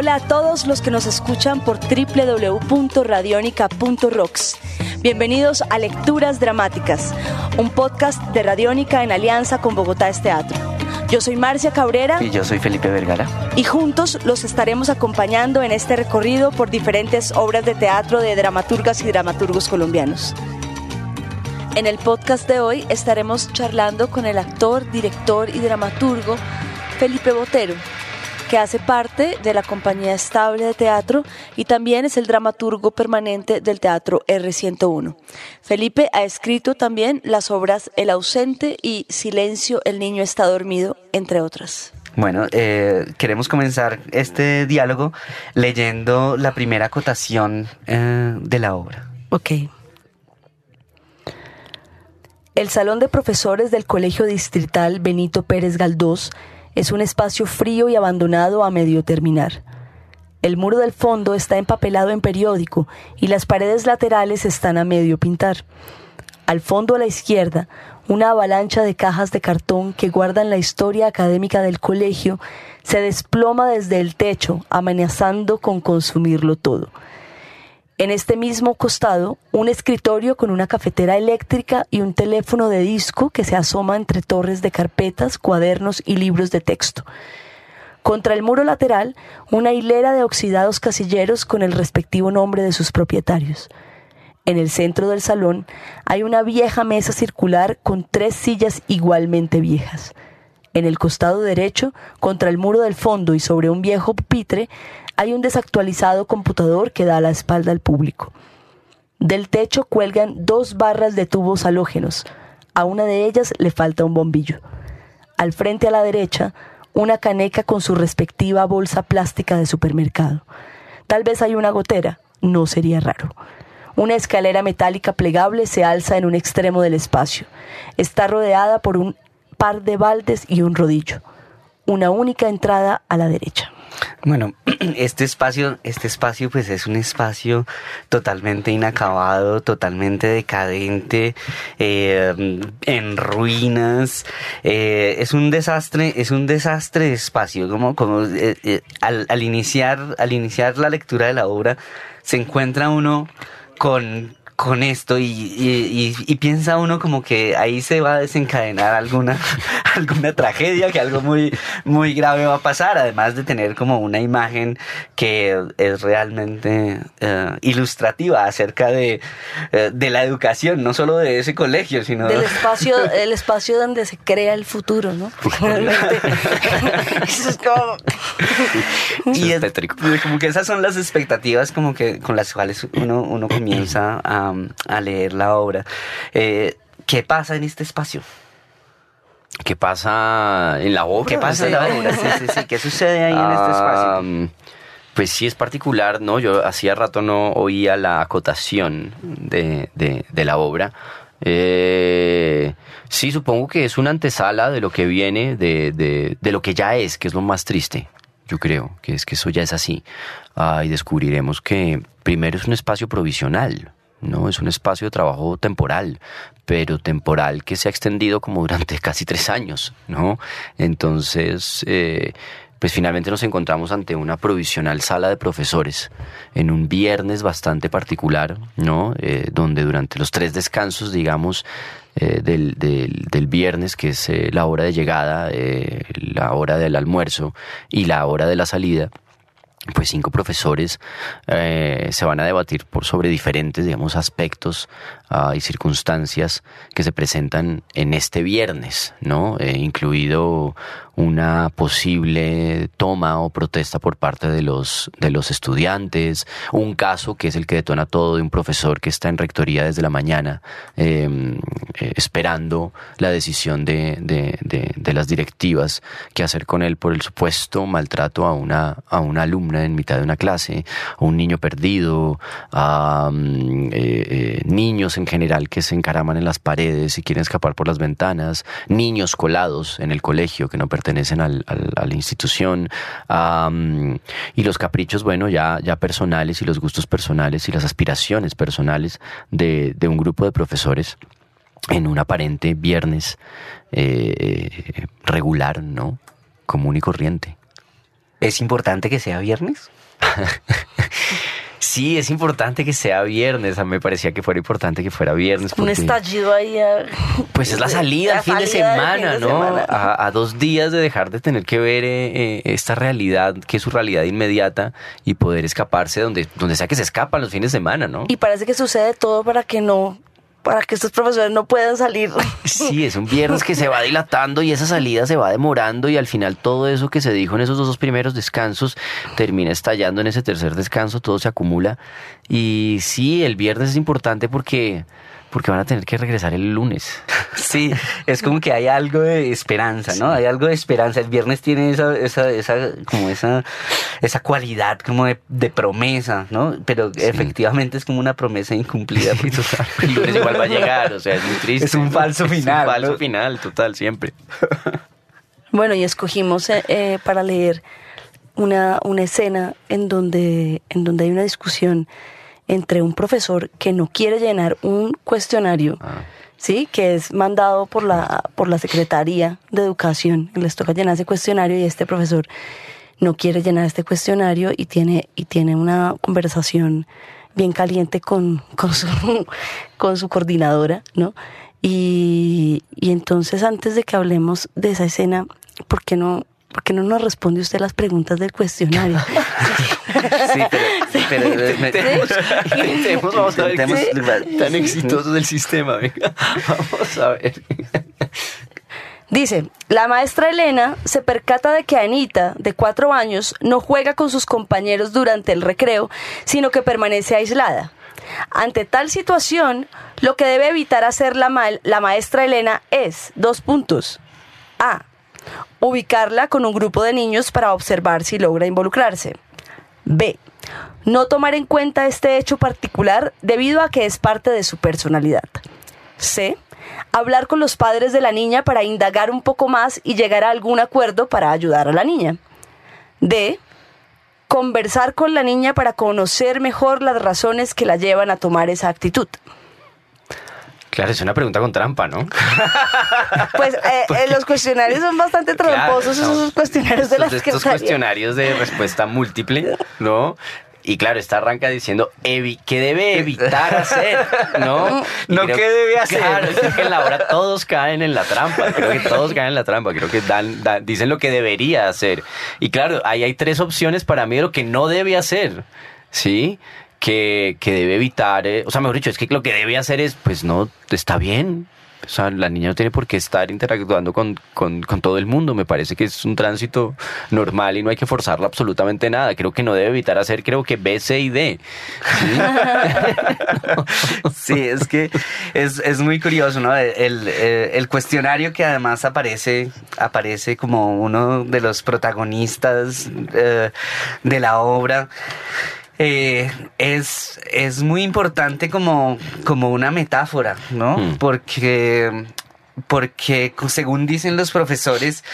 Hola a todos los que nos escuchan por www.radionica.rocks. Bienvenidos a Lecturas Dramáticas, un podcast de Radiónica en alianza con Bogotá es Teatro. Yo soy Marcia Cabrera. Y yo soy Felipe Vergara. Y juntos los estaremos acompañando en este recorrido por diferentes obras de teatro de dramaturgas y dramaturgos colombianos. En el podcast de hoy estaremos charlando con el actor, director y dramaturgo Felipe Botero, que hace parte de la compañía estable de teatro y también es el dramaturgo permanente del teatro R101. Felipe ha escrito también las obras El ausente y Silencio, el niño está dormido, entre otras. Bueno, eh, queremos comenzar este diálogo leyendo la primera acotación eh, de la obra. Ok. El salón de profesores del Colegio Distrital Benito Pérez Galdós es un espacio frío y abandonado a medio terminar. El muro del fondo está empapelado en periódico y las paredes laterales están a medio pintar. Al fondo a la izquierda, una avalancha de cajas de cartón que guardan la historia académica del colegio se desploma desde el techo, amenazando con consumirlo todo. En este mismo costado, un escritorio con una cafetera eléctrica y un teléfono de disco que se asoma entre torres de carpetas, cuadernos y libros de texto. Contra el muro lateral, una hilera de oxidados casilleros con el respectivo nombre de sus propietarios. En el centro del salón hay una vieja mesa circular con tres sillas igualmente viejas. En el costado derecho, contra el muro del fondo y sobre un viejo pupitre, hay un desactualizado computador que da la espalda al público. Del techo cuelgan dos barras de tubos halógenos. A una de ellas le falta un bombillo. Al frente a la derecha, una caneca con su respectiva bolsa plástica de supermercado. Tal vez hay una gotera, no sería raro. Una escalera metálica plegable se alza en un extremo del espacio. Está rodeada por un par de baldes y un rodillo. Una única entrada a la derecha. Bueno, este espacio, este espacio pues es un espacio totalmente inacabado, totalmente decadente, eh, en ruinas, eh, es un desastre, es un desastre de espacio, como, como eh, al, al, iniciar, al iniciar la lectura de la obra se encuentra uno con con esto y, y, y, piensa uno como que ahí se va a desencadenar alguna, alguna tragedia, que algo muy, muy grave va a pasar, además de tener como una imagen que es realmente uh, ilustrativa acerca de, uh, de la educación, no solo de ese colegio, sino del espacio, el espacio donde se crea el futuro, ¿no? Eso es como... y es, como que esas son las expectativas como que con las cuales uno, uno comienza a a, leer la obra. Eh, ¿Qué pasa en este espacio? ¿Qué pasa en la obra? ¿Qué pasa en la obra? Sí, sí, sí. ¿Qué sucede ahí en este espacio? Pues sí es particular, ¿no? Yo hacía rato no oía la acotación de, de, la obra. Eh, sí, supongo que es una antesala de lo que viene, de, de, de, lo que ya es, que es lo más triste, yo creo, que es que eso ya es así. Ah, y descubriremos que primero es un espacio provisional, no, es un espacio de trabajo temporal, pero temporal que se ha extendido como durante casi tres años, ¿no? Entonces, eh, pues finalmente nos encontramos ante una provisional sala de profesores en un viernes bastante particular, ¿no? Eh, donde durante los tres descansos, digamos, eh, del, del, del, viernes, que es eh, la hora de llegada, la hora del almuerzo y la hora de la salida, pues cinco profesores eh, se van a debatir por sobre diferentes, digamos, aspectos uh, y circunstancias que se presentan en este viernes, ¿no? Eh, incluido una posible toma o protesta por parte de los, de los estudiantes, un caso que es el que detona todo de un profesor que está en rectoría desde la mañana em, eh, esperando la decisión de, de, de, las directivas que hacer con él por el supuesto maltrato a una, a una alumna en mitad de una clase, a un niño perdido, a mm, eh, eh, niños en general que se encaraman en las paredes y quieren escapar por las ventanas, niños colados en el colegio que no pertenecen al, al- a la institución, y los caprichos, bueno, ya, ya personales y los gustos personales y las aspiraciones personales de, de un grupo de profesores en un aparente viernes eh, regular, ¿no? Común y corriente. ¿Es importante que sea viernes? Sí, es importante que sea viernes. A mí me parecía que fuera importante que fuera viernes. Un estallido ahí. ah, Pues es la salida La fin de salida semana, fin de ¿no? A, a dos días de dejar de tener que ver eh, eh, esta realidad, que es su realidad inmediata, y poder escaparse donde, donde sea que se escapan los fines de semana, ¿no? Y parece que sucede todo para que no, para que estos profesores no puedan salir. Sí, es un viernes que se va dilatando y esa salida se va demorando y al final todo eso que se dijo en esos dos primeros descansos termina estallando en ese tercer descanso, todo se acumula. Y sí, el viernes es importante porque, porque van a tener que regresar el lunes. Sí, es como que hay algo de esperanza, ¿no? Hay algo de esperanza. El viernes tiene esa, esa, esa, como esa, esa cualidad como de, de promesa, ¿no? Pero efectivamente es como una promesa incumplida. pues. El lunes igual va a llegar, o sea, es muy triste. Es un falso final, Es un falso ¿no? final, total, siempre. Bueno, y escogimos eh, eh, para leer una, una escena en donde, en donde hay una discusión entre un profesor que no quiere llenar un cuestionario, Ah. ¿sí? que es mandado por la, por la Secretaría de Educación, les toca llenar ese cuestionario y este profesor no quiere llenar este cuestionario y tiene, y tiene una conversación bien caliente con, con, su, con su coordinadora, ¿no? Y, y entonces antes de que hablemos de esa escena, ¿por qué no, por qué no nos responde usted las preguntas del cuestionario? Sí, pero, Intentemos, vamos a ver qué tan exitoso del sistema. Venga, vamos a ver. Dice, la maestra Elena se percata de que Anita, de cuatro años, no juega con sus compañeros durante el recreo, sino que permanece aislada. Ante tal situación, lo que debe evitar hacer la, ma- la maestra Elena es, dos puntos. A. Ubicarla con un grupo de niños para observar si logra involucrarse. B. No tomar en cuenta este hecho particular debido a que es parte de su personalidad. C. Hablar con los padres de la niña para indagar un poco más y llegar a algún acuerdo para ayudar a la niña. D. Conversar con la niña para conocer mejor las razones que la llevan a tomar esa actitud. Claro, es una pregunta con trampa, ¿no? Pues eh, eh, los cuestionarios son bastante tramposos, Claro, esos cuestionarios de estos- las estos que cuestionarios de respuesta múltiple, ¿no? Y claro, esta arranca diciendo evi qué debe evitar hacer, ¿no? No, ¿qué debe hacer? Claro, creo que en la hora todos caen en la trampa, creo que todos caen en la trampa, creo que dan, dan- dicen lo que debería hacer. Y claro, ahí hay tres opciones para mí de lo que no debe hacer, ¿sí? Que, que debe evitar, eh, o sea, mejor dicho, es que lo que debe hacer es, pues no, está bien, o sea, la niña no tiene por qué estar interactuando con, con, todo el mundo. Me parece que es un tránsito normal y no hay que forzarla absolutamente nada. Creo que no debe evitar hacer, creo que B, C y D. Sí, es que es, es muy curioso, ¿no? El, el- el cuestionario que además aparece, aparece como uno de los protagonistas eh, de la obra. Eh, es, es muy importante como, como una metáfora, ¿no? Mm. Porque, porque según dicen los profesores,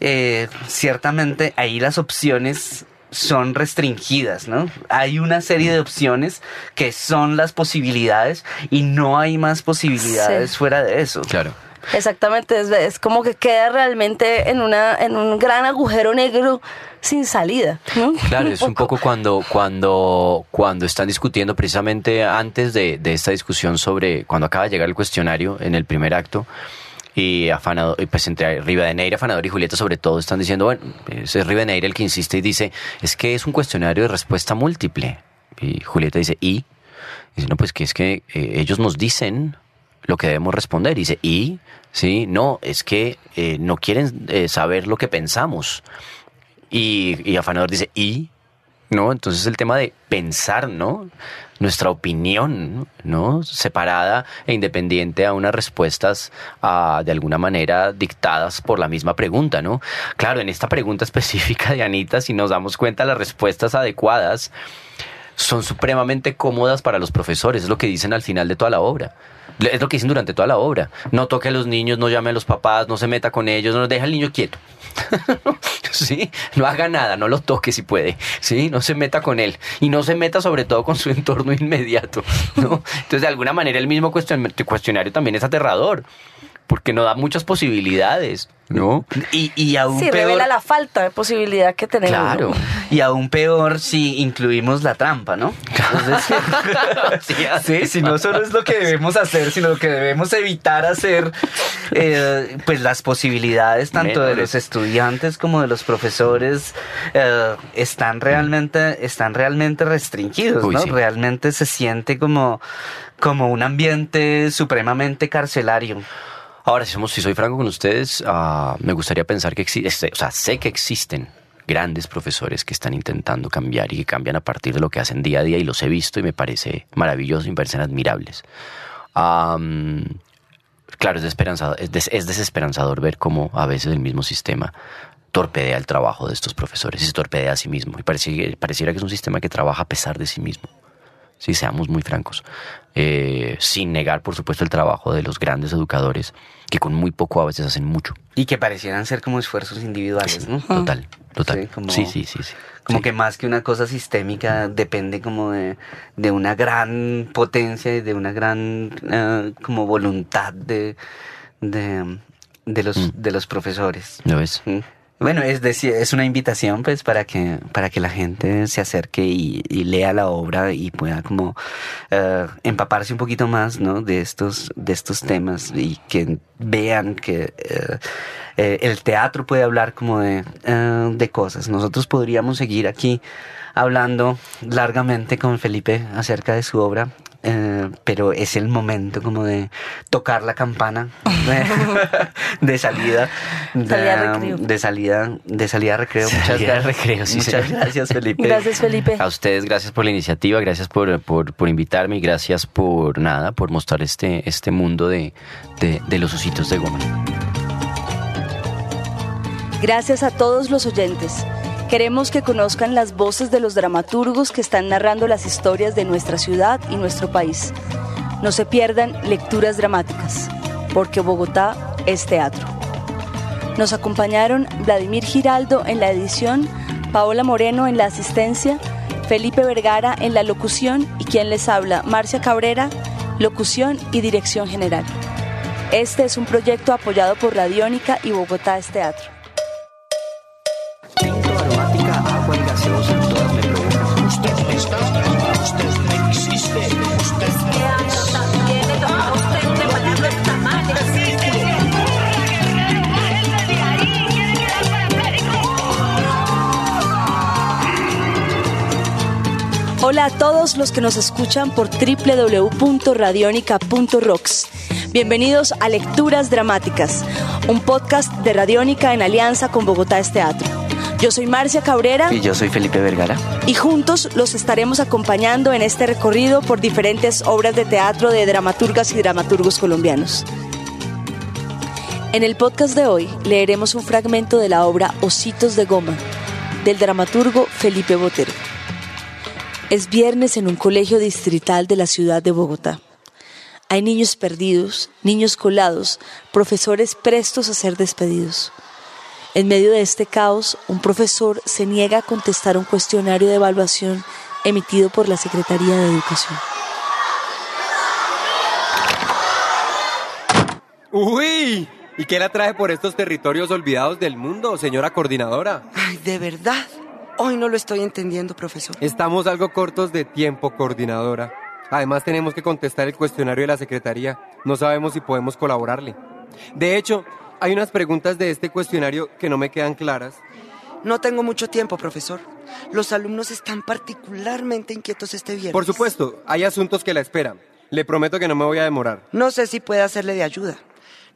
eh, ciertamente ahí las opciones son restringidas, ¿no? Hay una serie de opciones que son las posibilidades y no hay más posibilidades Sí. fuera de eso. Claro. Exactamente, es, es como que queda realmente en, una, en un gran agujero negro sin salida. Claro, es un poco cuando, cuando, cuando están discutiendo precisamente antes de, de esta discusión sobre cuando acaba de llegar el cuestionario en el primer acto. Y afanador, y pues entre Rivadeneira, Afanador y Julieta sobre todo están diciendo, bueno, es Rivadeneira el que insiste y dice, es que es un cuestionario de respuesta múltiple. Y Julieta dice, ¿y? Dice, no, pues que es que eh, ellos nos dicen lo que debemos responder. Dice, ¿y? Sí, no, es que eh, no quieren eh, saber lo que pensamos. Y, y Afanador dice, ¿y? ¿no? Entonces el tema de pensar, ¿no? Nuestra opinión, ¿no? Separada e independiente a unas respuestas de alguna manera dictadas por la misma pregunta, ¿no? Claro, en esta pregunta específica de Anita, si nos damos cuenta, las respuestas adecuadas son supremamente cómodas para los profesores, es lo que dicen al final de toda la obra. Es lo que dicen durante toda la obra. No toque a los niños, no llame a los papás, no se meta con ellos, no deja al niño quieto. ¿Sí? No haga nada, no lo toque si puede. ¿Sí? No se meta con él. Y no se meta sobre todo con su entorno inmediato. ¿no? Entonces, de alguna manera, el mismo cuestionario también es aterrador porque no da muchas posibilidades, ¿no? Y, y aún Sí, peor, revela la falta de posibilidad que tenemos. Claro. ¿no? y aún peor si incluimos la trampa, ¿no? Entonces, sí, si no solo es lo que debemos hacer, sino lo que debemos evitar hacer, eh, pues las posibilidades tanto de los estudiantes como de los profesores eh, están realmente, están realmente restringidos, Uy, ¿no? sí. Realmente se siente como, como un ambiente supremamente carcelario. Ahora, si, somos, si soy franco con ustedes, ah, me gustaría pensar que existe, o sea, sé que existen grandes profesores que están intentando cambiar y que cambian a partir de lo que hacen día a día y los he visto y me parece maravilloso y me parecen admirables. Claro, es desesperanzador, es, des- es desesperanzador ver cómo a veces el mismo sistema torpedea el trabajo de estos profesores y se torpedea a sí mismo. Y pareciera que es un sistema que trabaja a pesar de sí mismo. Sí, seamos muy francos. Eh, sin negar, por supuesto, el trabajo de los grandes educadores, que con muy poco a veces hacen mucho. Y que parecieran ser como esfuerzos individuales, ¿no? Total, total. Sí, como- Sí, sí, sí. sí. Como que más que una cosa sistémica depende como de, de una gran potencia y de una gran eh, como voluntad de, de, de los, Mm. de los profesores. ¿Lo ves? Mm. Bueno, es decir, es una invitación pues para que, para que la gente se acerque y, lea la obra y pueda como eh, empaparse un poquito más ¿no? de estos, de estos temas y que vean que eh, eh, el teatro puede hablar como de, de cosas. Nosotros podríamos seguir aquí hablando largamente con Felipe acerca de su obra. Eh, pero es el momento como de tocar la campana de, de salida de, Salida a recreo. de salida de salida recreo muchas Salida gracias recreo, sí, muchas señor. gracias Felipe Gracias, Felipe. A ustedes, gracias por la iniciativa, gracias por, por, por invitarme y gracias por nada, por mostrar este, este mundo de, de, de los ositos de goma. Gracias a todos los oyentes. Queremos que conozcan las voces de los dramaturgos que están narrando las historias de nuestra ciudad y nuestro país. No se pierdan lecturas dramáticas, porque Bogotá es teatro. Nos acompañaron Vladimir Giraldo en la edición, Paola Moreno en la asistencia, Felipe Vergara en la locución y quien les habla, Marcia Cabrera, locución y dirección general. Este es un proyecto apoyado por Radiónica y Bogotá es Teatro. Todos los que nos escuchan por www.radionica.rocks. Bienvenidos a Lecturas Dramáticas, un podcast de Radiónica en alianza con Bogotá es Teatro. Yo soy Marcia Cabrera Y yo soy Felipe Vergara. y juntos los estaremos acompañando en este recorrido por diferentes obras de teatro de dramaturgas y dramaturgos colombianos. En el podcast de hoy leeremos un fragmento de la obra Ositos de Goma, del dramaturgo Felipe Botero. Es viernes en un colegio distrital de la ciudad de Bogotá. Hay niños perdidos, niños colados, profesores prestos a ser despedidos. En medio de este caos, un profesor se niega a contestar un cuestionario de evaluación emitido por la Secretaría de Educación. ¡Uy! ¿Y qué la trae por estos territorios olvidados del mundo, señora coordinadora? Ay, de verdad. Hoy no lo estoy entendiendo, profesor. Estamos algo cortos de tiempo, coordinadora. Además tenemos que contestar el cuestionario de la Secretaría. No sabemos si podemos colaborarle. De hecho, hay unas preguntas de este cuestionario que no me quedan claras. No tengo mucho tiempo, profesor. Los alumnos están particularmente inquietos este viernes. Por supuesto, hay asuntos que la esperan. Le prometo que no me voy a demorar. No sé si puede hacerle de ayuda.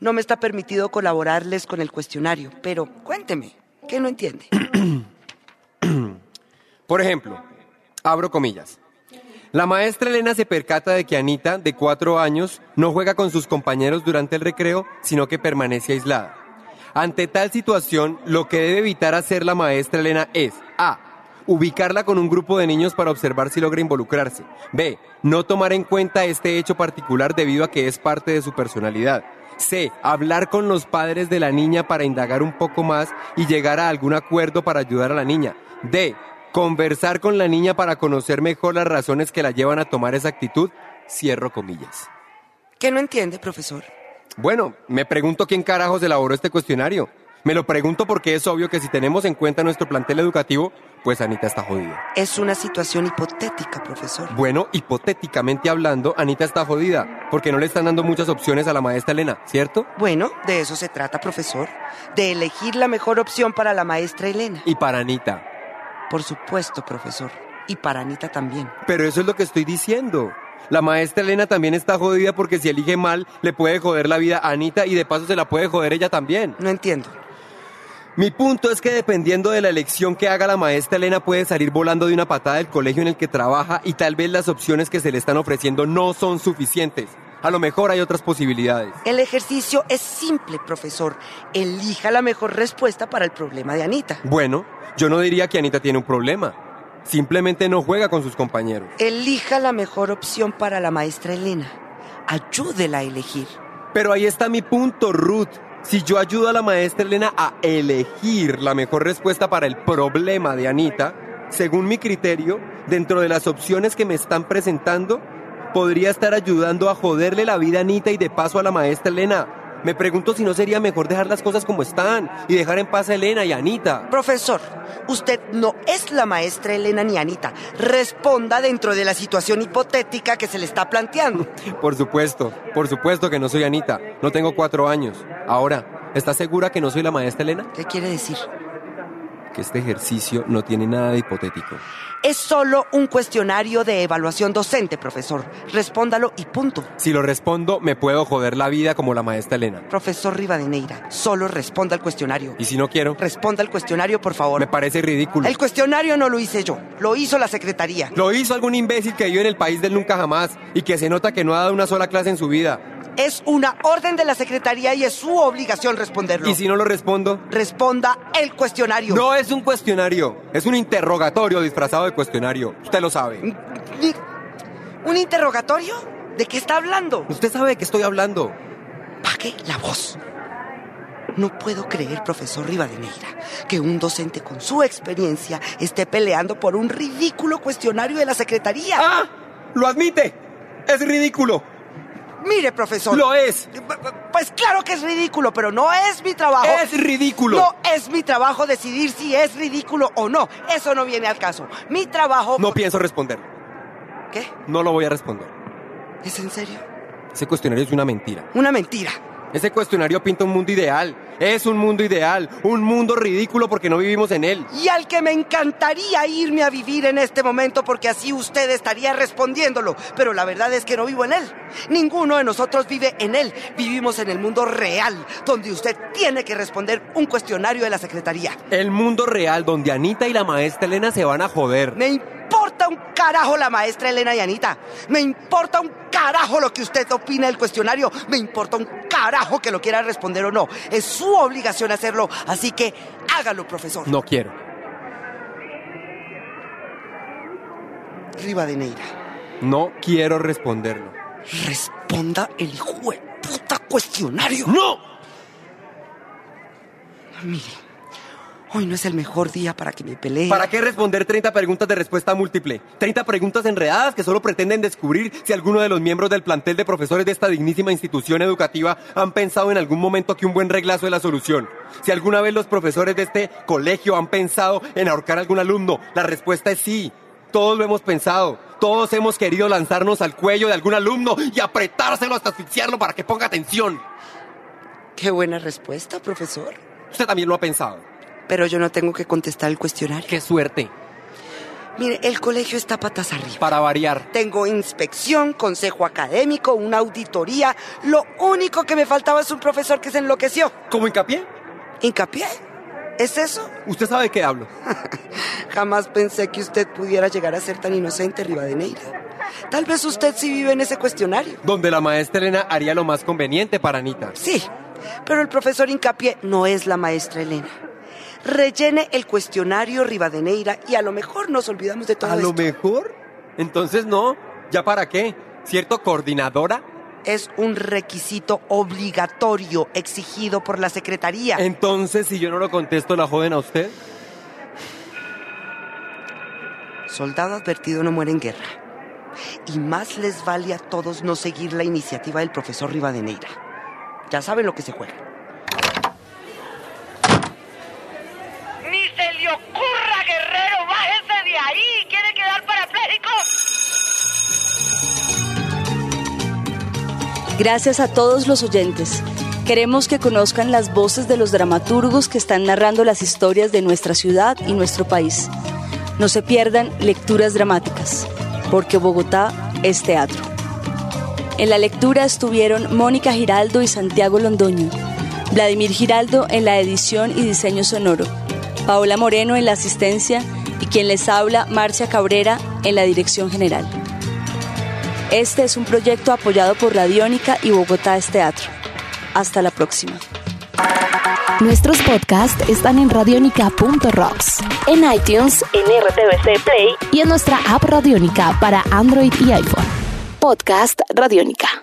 No me está permitido colaborarles con el cuestionario, pero cuénteme, ¿qué no entiende? Por ejemplo, abro comillas. La maestra Elena se percata de que Anita, de cuatro años, no juega con sus compañeros durante el recreo, sino que permanece aislada. Ante tal situación, lo que debe evitar hacer la maestra Elena es A. Ubicarla con un grupo de niños para observar si logra involucrarse. B. No tomar en cuenta este hecho particular debido a que es parte de su personalidad. C. Hablar con los padres de la niña para indagar un poco más y llegar a algún acuerdo para ayudar a la niña. D. Conversar con la niña para conocer mejor las razones que la llevan a tomar esa actitud. Cierro comillas. ¿Qué no entiende, profesor? Bueno, me pregunto quién carajos elaboró este cuestionario. Me lo pregunto porque es obvio que si tenemos en cuenta nuestro plantel educativo, pues Anita está jodida. Es una situación hipotética, profesor. Bueno, hipotéticamente hablando, Anita está jodida, porque no le están dando muchas opciones a la maestra Elena, ¿cierto? Bueno, de eso se trata, profesor. De elegir la mejor opción para la maestra Elena. Y para Anita. Por supuesto, profesor. Y para Anita también. Pero eso es lo que estoy diciendo. La maestra Elena también está jodida porque si elige mal, le puede joder la vida a Anita y de paso se la puede joder ella también. No entiendo. Mi punto es que dependiendo de la elección que haga la maestra Elena puede salir volando de una patada del colegio en el que trabaja y tal vez las opciones que se le están ofreciendo no son suficientes. A lo mejor hay otras posibilidades. El ejercicio es simple, profesor. Elija la mejor respuesta para el problema de Anita. Bueno, yo no diría que Anita tiene un problema. Simplemente no juega con sus compañeros. Elija la mejor opción para la maestra Elena. Ayúdela a elegir. Pero ahí está mi punto, Ruth. Si yo ayudo a la maestra Elena a elegir la mejor respuesta para el problema de Anita, según mi criterio, dentro de las opciones que me están presentando, podría estar ayudando a joderle la vida a Anita y de paso a la maestra Elena. Me pregunto si no sería mejor dejar las cosas como están y dejar en paz a Elena y a Anita. Profesor, usted no es la maestra Elena ni Anita. Responda dentro de la situación hipotética que se le está planteando. Por supuesto, por supuesto que no soy Anita. No tengo cuatro años. Ahora, ¿está segura que no soy la maestra Elena? ¿Qué quiere decir? Que este ejercicio no tiene nada de hipotético. Es solo un cuestionario de evaluación docente, profesor. Respóndalo y punto. Si lo respondo, me puedo joder la vida como la maestra Elena. Profesor Rivadeneira, solo responda al cuestionario. Y si no quiero, Responda al cuestionario, por favor. me parece ridículo. El cuestionario no lo hice yo, lo hizo la secretaría. Lo hizo algún imbécil que vive en el país del nunca jamás y que se nota que no ha dado una sola clase en su vida. Es una orden de la secretaría y es su obligación responderlo. Y si no lo respondo, Responda el cuestionario. no es un cuestionario, es un interrogatorio disfrazado de cuestionario. Usted lo sabe. ¿Un interrogatorio? ¿De qué está hablando? Usted sabe de qué estoy hablando. Pague la voz. No puedo creer, profesor Rivadeneira, que un docente con su experiencia esté peleando por un ridículo cuestionario de la secretaría. ¡Ah! ¡Lo admite! ¡Es ridículo! Mire, profesor. ¡Lo es! Pues claro que es ridículo, pero no es mi trabajo. ¡Es ridículo! No es mi trabajo decidir si es ridículo o no. Eso no viene al caso. Mi trabajo. No pienso responder. ¿Qué? No lo voy a responder. ¿Es en serio? Ese cuestionario es una mentira. Una mentira. Ese cuestionario pinta un mundo ideal. Es un mundo ideal. Un mundo ridículo porque no vivimos en él. Y al que me encantaría irme a vivir en este momento porque así usted estaría respondiéndolo. Pero la verdad es que no vivo en él. Ninguno de nosotros vive en él. Vivimos en el mundo real, donde usted tiene que responder un cuestionario de la secretaría. El mundo real donde Anita y la maestra Elena se van a joder. Me importa un carajo la maestra Elena y Anita. Me importa un carajo lo que usted opina del cuestionario. Me importa un carajo que lo quiera responder o no. Es su obligación hacerlo, así que hágalo, profesor. No quiero. Rivadeneira, No quiero responderlo. responda el hijo de puta cuestionario. ¡No! Mire, hoy no es el mejor día para que me pelee. ¿Para qué responder 30 preguntas de respuesta múltiple? 30 preguntas enredadas que solo pretenden descubrir si alguno de los miembros del plantel de profesores de esta dignísima institución educativa han pensado en algún momento que un buen reglazo es la solución. Si alguna vez los profesores de este colegio han pensado en ahorcar a algún alumno, la respuesta es sí. Todos lo hemos pensado. Todos hemos querido lanzarnos al cuello de algún alumno y apretárselo hasta asfixiarlo para que ponga atención. Qué buena respuesta, profesor. Usted también lo ha pensado. Pero yo no tengo que contestar el cuestionario. Qué suerte. Mire, el colegio está patas arriba. Para variar. Tengo inspección, consejo académico, una auditoría. Lo único que me faltaba es un profesor que se enloqueció. ¿Cómo hincapié? ¿Hincapié? ¿Es eso? ¿Usted sabe de qué hablo? Jamás pensé que usted pudiera llegar a ser tan inocente, Rivadeneira. Tal vez usted sí vive en ese cuestionario. Donde la maestra Elena haría lo más conveniente para Anita. Sí, pero el profesor Incapié no es la maestra Elena. Rellene el cuestionario Rivadeneira y a lo mejor nos olvidamos de todo ¿A lo mejor? Entonces no. ¿Ya para qué? ¿Cierto, coordinadora? Es un requisito obligatorio exigido por la Secretaría. Entonces, si yo no lo contesto, ¿la joden a usted? Soldado advertido no muere en guerra. Y más les vale a todos no seguir la iniciativa del profesor Rivadeneira. Ya saben lo que se juega. Gracias a todos los oyentes. Queremos que conozcan las voces de los dramaturgos que están narrando las historias de nuestra ciudad y nuestro país. No se pierdan lecturas dramáticas, porque Bogotá es teatro. En la lectura estuvieron Mónica Giraldo y Santiago Londoño, Vladimir Giraldo en la edición y diseño sonoro, Paola Moreno en la asistencia y quien les habla, Marcia Cabrera, en la dirección general. Este es un proyecto apoyado por Radiónica y Bogotá es Teatro. Hasta la próxima. Nuestros podcasts están en radionica.rocks, en iTunes, en RTVC Play y en nuestra app Radionica para Android y iPhone. Podcast Radionica.